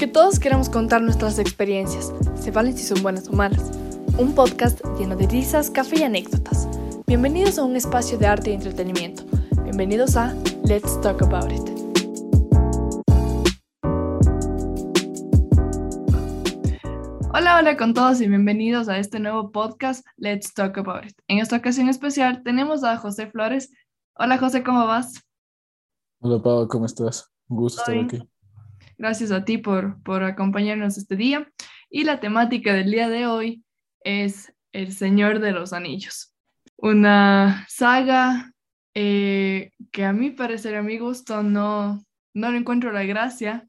Porque todos queremos contar nuestras experiencias, se valen si son buenas o malas. Un podcast lleno de risas, café y anécdotas. Bienvenidos a un espacio de arte y entretenimiento. Bienvenidos a Let's Talk About It. Hola, hola con todos y bienvenidos a este nuevo podcast Let's Talk About It. En esta ocasión especial tenemos a José Flores. Hola José, ¿cómo vas? Hola Pau, ¿cómo estás? Un gusto estar aquí. Gracias a ti por, por acompañarnos este día. Y la temática del día de hoy es El Señor de los Anillos. Una saga eh, que a mi parecer, a mi gusto, no, no le encuentro la gracia,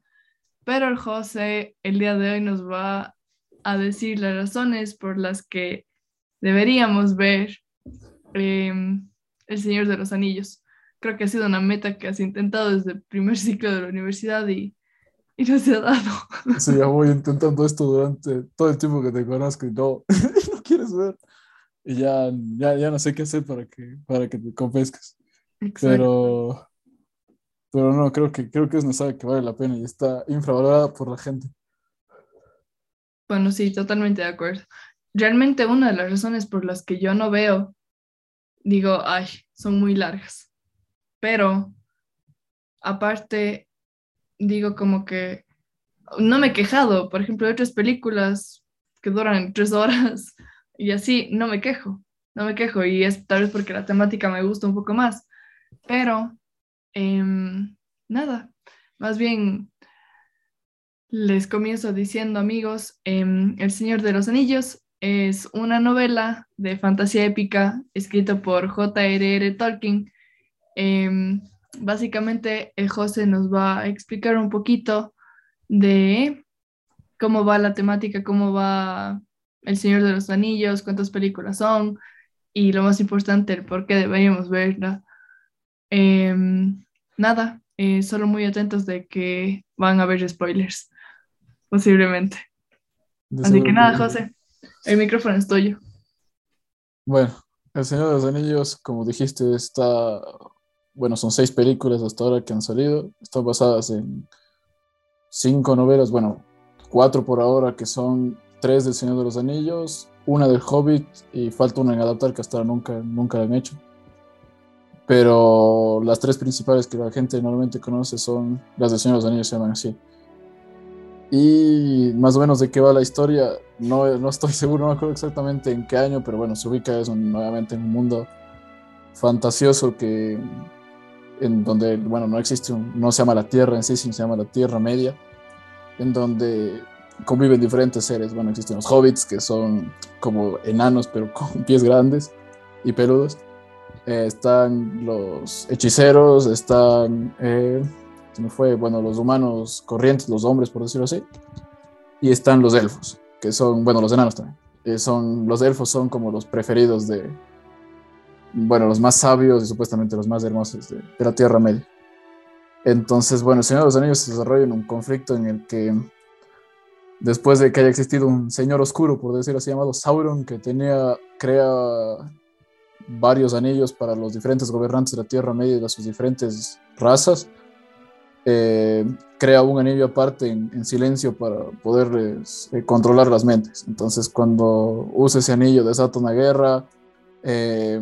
pero José el día de hoy nos va a decir las razones por las que deberíamos ver em, El Señor de los Anillos. Creo que ha sido una meta que has intentado desde el primer ciclo de la universidad y, y no se ha dado. Sí, ya voy intentando esto durante todo el tiempo que te conozco y no, no quieres ver. Y ya, ya, ya no sé qué hacer para que, para que te convenzcas. Pero, pero no, creo que, creo que es una saga que vale la pena y está infravalorada por la gente. Bueno, sí, totalmente de acuerdo. Realmente una de las razones por las que yo no veo, digo, ay, son muy largas. Pero aparte, digo como que no me he quejado. Por ejemplo, de otras películas que duran tres horas y así, no me quejo. No me quejo y es tal vez porque la temática me gusta un poco más. Pero, em, nada, más bien les comienzo diciendo, amigos, em, El Señor de los Anillos es una novela de fantasía épica escrita por J.R.R. Tolkien. Em, básicamente, el José nos va a explicar un poquito de cómo va la temática, cómo va El Señor de los Anillos, cuántas películas son y lo más importante, el por qué deberíamos verla. Em, nada, eh, solo muy atentos de que van a haber spoilers posiblemente. Así que nada, José, el micrófono es tuyo. Bueno, El Señor de los Anillos, como dijiste, está, bueno, son seis películas hasta ahora que han salido, están basadas en cinco novelas, bueno, cuatro por ahora, que son tres del Señor de los Anillos, una del Hobbit y falta una en adaptar que hasta ahora nunca, nunca la han hecho. Pero las tres principales que la gente normalmente conoce son las del Señor de los Anillos, se llaman así. Y más o menos de qué va la historia, no, no estoy seguro, no me acuerdo exactamente en qué año, pero bueno, se ubica eso nuevamente en un mundo fantasioso que en donde, bueno, no existe, no se llama la Tierra en sí, sino se llama la Tierra Media, en donde conviven diferentes seres. Bueno, existen los hobbits, que son como enanos, pero con pies grandes y peludos. Eh, están los hechiceros, están... Eh, fue, bueno, los humanos corrientes, los hombres, por decirlo así, y están los elfos, que son, bueno, los enanos también. Eh, son, los elfos son como los preferidos de, bueno, los más sabios y supuestamente los más hermosos de, la Tierra Media. Entonces, bueno, el Señor de los Anillos se desarrolla en un conflicto en el que, después de que haya existido un señor oscuro, por decirlo así, llamado Sauron, que tenía, crea varios anillos para los diferentes gobernantes de la Tierra Media y de sus diferentes razas, eh, crea un anillo aparte en, silencio para poder eh, controlar las mentes. Entonces, cuando usa ese anillo, desata una guerra, eh,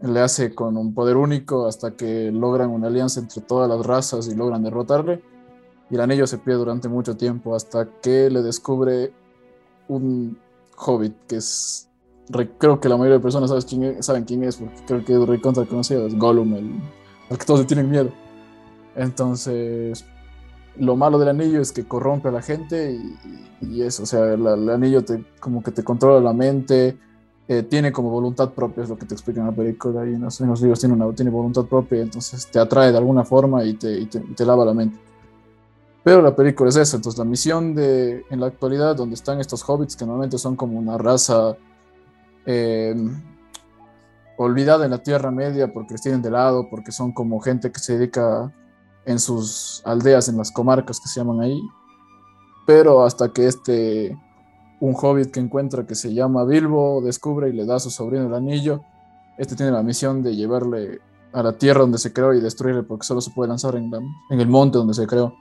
le hace con un poder único hasta que logran una alianza entre todas las razas y logran derrotarle. Y el anillo se pierde durante mucho tiempo hasta que le descubre un hobbit que es. Creo que la mayoría de personas saben quién es, saben quién es porque creo que es recontra conocido, es Gollum, el, al que todos le tienen miedo. Entonces, lo malo del anillo es que corrompe a la gente y, eso, o sea, el, anillo te, como que te controla la mente, eh, tiene como voluntad propia, es lo que te explica en la película y en los, libros tiene, una, tiene voluntad propia, entonces te atrae de alguna forma y te, te, lava la mente. Pero la película es esa, entonces la misión de, en la actualidad, donde están estos hobbits, que normalmente son como una raza eh, olvidada en la Tierra Media porque les tienen de lado, porque son como gente que se dedica en sus aldeas, en las comarcas que se llaman ahí. Pero hasta que este, un hobbit que encuentra que se llama Bilbo, descubre y le da a su sobrino el anillo, este tiene la misión de llevarle a la tierra donde se creó y destruirle porque solo se puede lanzar en, el monte donde se creó.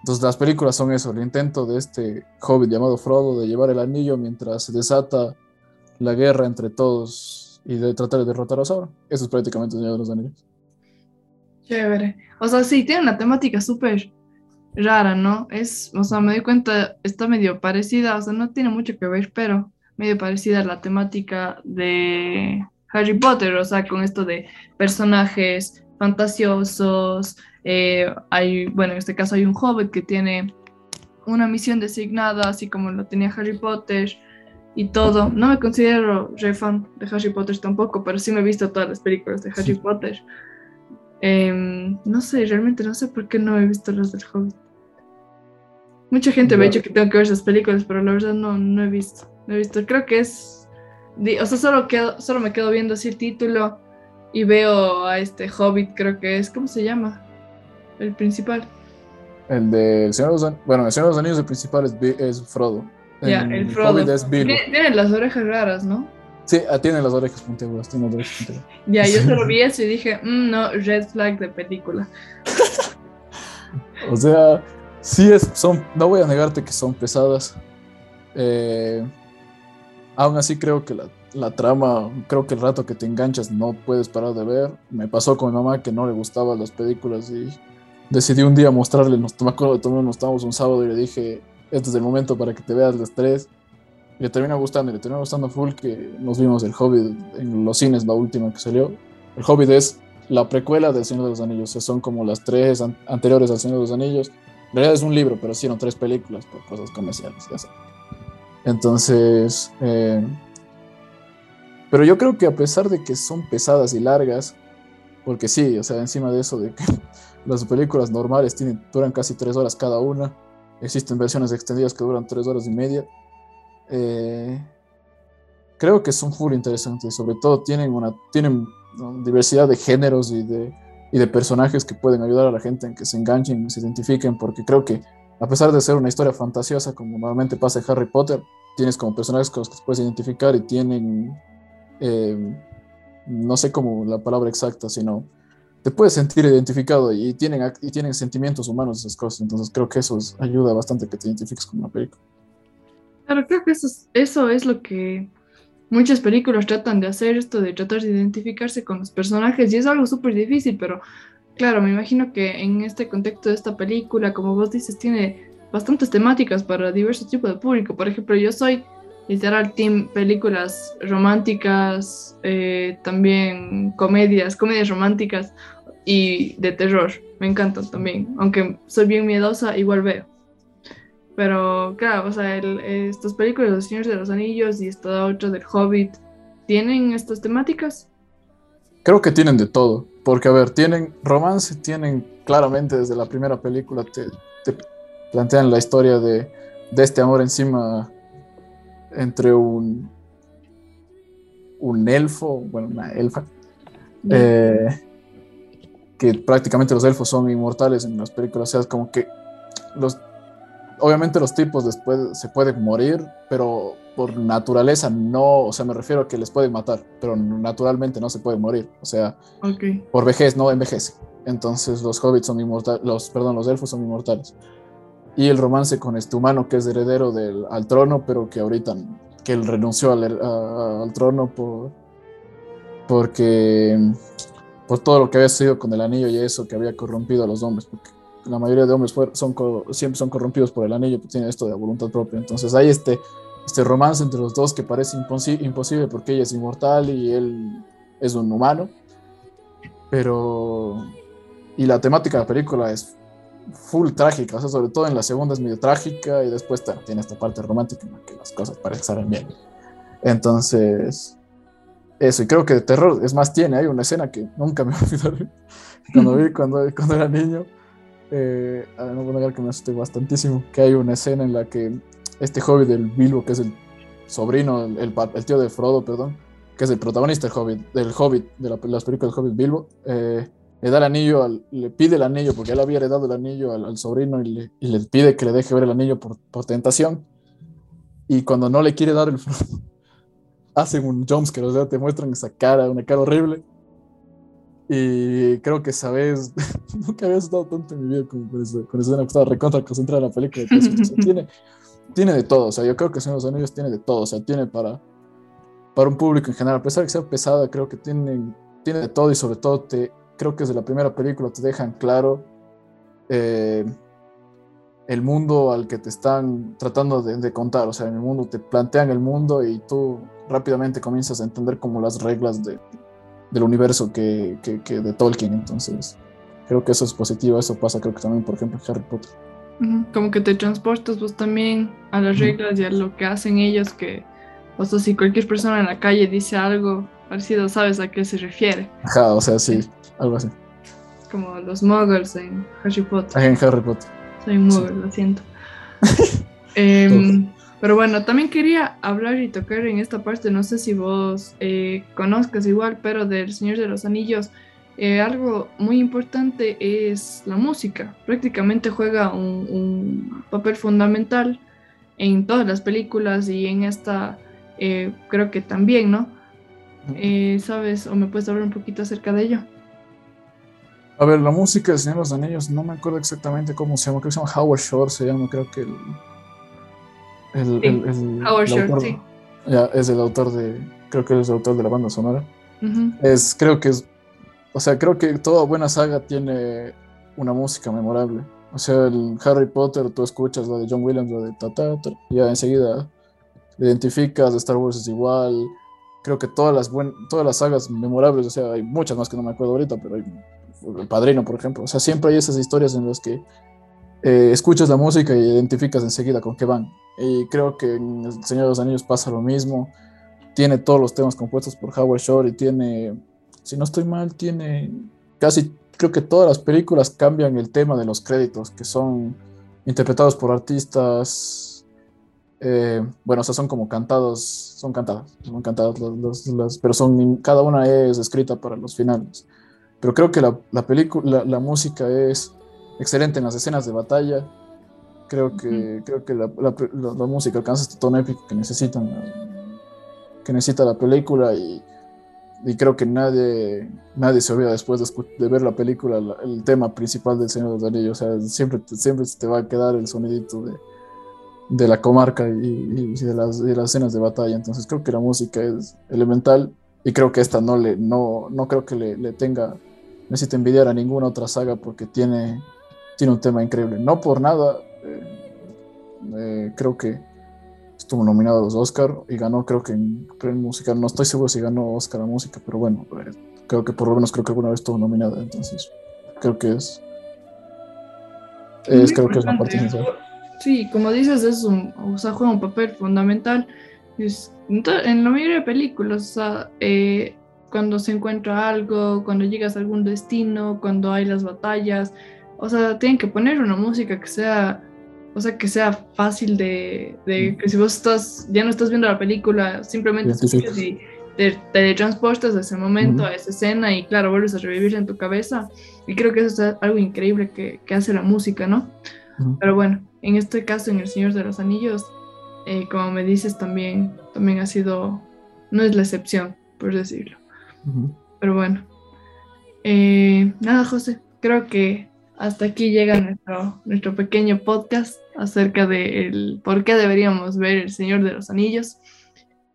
Entonces las películas son eso, el intento de este hobbit llamado Frodo de llevar el anillo mientras se desata la guerra entre todos y de tratar de derrotar a Sauron. Eso es prácticamente el Señor de los Anillos. Chévere. O sea, sí, tiene una temática súper rara, ¿no? Es, o sea, me doy cuenta, está medio parecida, o sea, no tiene mucho que ver, pero medio parecida a la temática de Harry Potter, o sea, con esto de personajes fantasiosos. Eh, hay, bueno, en este caso hay un hobbit que tiene una misión designada, así como lo tenía Harry Potter y todo. No me considero re fan de Harry Potter tampoco, pero sí me he visto todas las películas de Harry Potter. Em, no sé, realmente no sé por qué no he visto las del Hobbit. Mucha gente me ha dicho que tengo que ver esas películas, pero la verdad no, no he visto. No he visto. Creo que es. O sea, solo, quedo, solo me quedo viendo así el título y veo a este Hobbit, creo que es. ¿Cómo se llama? El principal. El de Señor de los Anillos. Bueno, el Señor de los Anillos, el principal es, es Frodo. Ya, el, Frodo. Hobbit es Bilbo. Tiene, las orejas raras, ¿no? Sí, ah, tiene las orejas puntiagudas, tiene las orejas puntiagudas. Ya, yo solo vi eso y dije, mm, no, red flag de película. o sea, sí es, son, no voy a negarte que son pesadas. Eh, aún así creo que la, la, trama, creo que el rato que te enganchas no puedes parar de ver. Me pasó con mi mamá que no le gustaban las películas y decidí un día mostrarle, nos, me acuerdo, nos estábamos un sábado y le dije, este es el momento para que te veas las tres le termina gustando, le termina gustando full que nos vimos el Hobbit en los cines, la última que salió. El Hobbit es la precuela del Señor de los Anillos, son como las tres anteriores al Señor de los Anillos. En realidad es un libro, pero hicieron tres películas por cosas comerciales, ya sabes. Entonces, eh, pero yo creo que a pesar de que son pesadas y largas, porque sí, o sea, encima de eso de que las películas normales tienen, duran casi tres horas cada una, existen versiones extendidas que duran tres horas y media, eh, creo que son full interesantes. Sobre todo tienen una tienen diversidad de géneros y de, y de personajes que pueden ayudar a la gente en que se enganchen y se identifiquen, porque creo que a pesar de ser una historia fantasiosa, como normalmente pasa en Harry Potter, tienes como personajes con los que te puedes identificar y tienen, eh, no sé cómo la palabra exacta, sino te puedes sentir identificado y tienen, y tienen sentimientos humanos esas cosas. Entonces creo que eso ayuda bastante que te identifiques con una película. Claro, creo que eso es, eso es lo que muchas películas tratan de hacer, esto de tratar de identificarse con los personajes, y es algo súper difícil, pero claro, me imagino que en este contexto de esta película, como vos dices, tiene bastantes temáticas para diversos tipos de público. Por ejemplo, yo soy literal team películas románticas, eh, también comedias, comedias románticas y de terror. Me encantan también. Aunque soy bien miedosa, igual veo. Pero claro, o sea, estas películas de Los Señores de los Anillos y esta otra del Hobbit, ¿tienen estas temáticas? Creo que tienen de todo, porque a ver, tienen romance, tienen claramente desde la primera película, te, plantean la historia de, de, este amor encima entre un, un elfo, bueno, una elfa, eh, que prácticamente los elfos son inmortales en las películas, o sea, es como que los obviamente los tipos después se pueden morir, pero por naturaleza no, o sea, me refiero a que les pueden matar, pero naturalmente no se pueden morir, o sea, por vejez no envejece. Entonces los hobbits son inmortales, los, perdón, los elfos son inmortales. Y el romance con este humano que es heredero del, al trono, pero que ahorita, que él renunció al, al trono por, porque, por todo lo que había sido con el anillo y eso, que había corrompido a los hombres, porque la mayoría de hombres son, siempre son corrompidos por el anillo, pues tiene esto de voluntad propia. Entonces hay este, este romance entre los dos que parece imposible porque ella es inmortal y él es un humano. Pero... Y la temática de la película es full trágica, o sea, sobre todo en la segunda es medio trágica y después tiene esta parte romántica en la que las cosas parecen estar bien. Entonces, eso, y creo que de terror, es más, tiene, hay una escena que nunca me olvidaré, cuando vi cuando, cuando era niño, eh, no puedo negar que me asusté bastantísimo, que hay una escena en la que este hobbit del Bilbo, que es el sobrino, el, tío de Frodo, perdón, que es el protagonista del Hobbit, del Hobbit, de las películas del Hobbit Bilbo, eh, le da el anillo, le pide el anillo, porque él había heredado el anillo al, sobrino y le, pide que le deje ver el anillo por, por, tentación. Y cuando no le quiere dar el Frodo, hacen un jumpscare, o sea, te muestran esa cara, una cara horrible. Y creo que sabes, nunca había estado tanto en mi vida como con eso, con eso que estaba recontra concentrada en la película. tiene, tiene de todo, o sea, yo creo que Señor de los Anillos tiene de todo, o sea, tiene para, para un público en general, a pesar de que sea pesada, creo que tiene, tiene de todo y sobre todo te, creo que desde la primera película te dejan claro eh, el mundo al que te están tratando de, contar, o sea, en el mundo te plantean el mundo y tú rápidamente comienzas a entender como las reglas de, del universo que, que, de Tolkien, entonces creo que eso es positivo, eso pasa creo que también, por ejemplo, en Harry Potter. Como que te transportas vos también a las reglas y a lo que hacen ellos, que, o sea, si cualquier persona en la calle dice algo parecido, sabes a qué se refiere. Ajá, o sea, sí, algo así. Como los muggles en Harry Potter. En Harry Potter. Soy muy, lo siento. Em, pero bueno, también quería hablar y tocar en esta parte, no sé si vos eh, conozcas igual, pero del Señor de los Anillos, eh, algo muy importante es la música. Prácticamente juega un, papel fundamental en todas las películas y en esta eh, creo que también, ¿no? ¿Sabes? ¿O me puedes hablar un poquito acerca de ello? A ver, la música de Señor de los Anillos, no me acuerdo exactamente cómo se llama, creo que se llama Howard Shore, se llama, creo que el. El, Howard Shore, sí. Ya, es el autor de. Creo que es el autor de la banda sonora. Es, creo que es. O sea, creo que toda buena saga tiene una música memorable. O sea, el Harry Potter, tú escuchas la de John Williams, la de Tata, ya enseguida identificas, Star Wars es igual. Creo que todas las, buen, todas las sagas memorables, o sea, hay muchas más que no me acuerdo ahorita, pero hay el padrino, por ejemplo. O sea, siempre hay esas historias en las que eh, escuchas la música y identificas enseguida con qué van. Y creo que en El Señor de los Anillos pasa lo mismo. Tiene todos los temas compuestos por Howard Shore y tiene, si no estoy mal, tiene casi, creo que todas las películas cambian el tema de los créditos, que son interpretados por artistas, eh, bueno, o sea, son como cantados, son cantadas, son cantadas, pero son, cada una es escrita para los finales. Pero creo que la, la película, la, música es excelente en las escenas de batalla. Creo que, creo que la, la, música alcanza este tono épico que necesitan, que necesita la película y, y creo que nadie, nadie se olvida después de, de ver la película el tema principal del Señor de los Anillos. O sea, siempre, siempre te va a quedar el sonidito de, de la comarca y, y, de, las, de, las, escenas de batalla. Entonces creo que la música es elemental y creo que esta no le, no, no creo que le, le tenga necesita envidiar a ninguna otra saga porque tiene, tiene un tema increíble. No por nada, eh, eh, creo que estuvo nominado a los Oscar y ganó, creo que en, en musical, no estoy seguro si ganó Oscar a música, pero bueno, eh, creo que por lo menos creo que alguna vez estuvo nominada, entonces creo que es, es creo que es una parte Sí, como dices, es un, o sea, juega un papel fundamental. en la mayoría de películas, o sea, eh, cuando se encuentra algo, cuando llegas a algún destino, cuando hay las batallas. O sea, tienen que poner una música que sea, o sea, que sea fácil de, de que si vos estás, ya no estás viendo la película, simplemente escuchas y te, teletransportas a ese momento, a esa escena y claro, vuelves a revivir en tu cabeza. Y creo que eso es algo increíble que, que hace la música, ¿no? Pero bueno, en este caso, en El Señor de los Anillos, eh, como me dices, también, también ha sido, no es la excepción, por decirlo. Pero bueno. Eh, nada, José, creo que hasta aquí llega nuestro, nuestro pequeño podcast acerca de por qué deberíamos ver El Señor de los Anillos.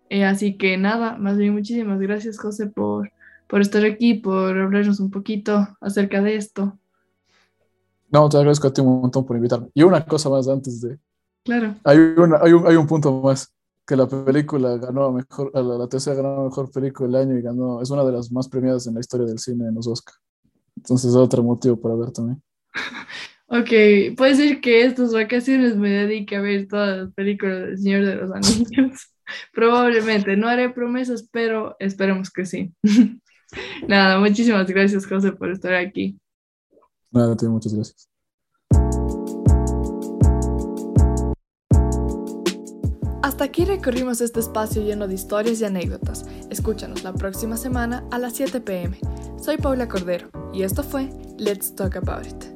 Eh, así que nada, más bien muchísimas gracias, José, por, por estar aquí, por hablarnos un poquito acerca de esto. No, te agradezco a ti un montón por invitarme. Y una cosa más antes de... Claro. Hay, hay, un, hay un punto más que la película ganó mejor, la, tercera ganó mejor película del año y ganó, es una de las más premiadas en la historia del cine en los Oscar. Entonces es otro motivo para ver también. Ok, puede ser que estas vacaciones me dedique a ver todas las películas del Señor de los Anillos. Probablemente, no haré promesas, pero esperemos que sí. Nada, muchísimas gracias, José, por estar aquí. Nada, tío, muchas gracias. Hasta aquí recorrimos este espacio lleno de historias y anécdotas. Escúchanos la próxima semana a las 7 pm. Soy Paula Cordero y esto fue Let's Talk About It.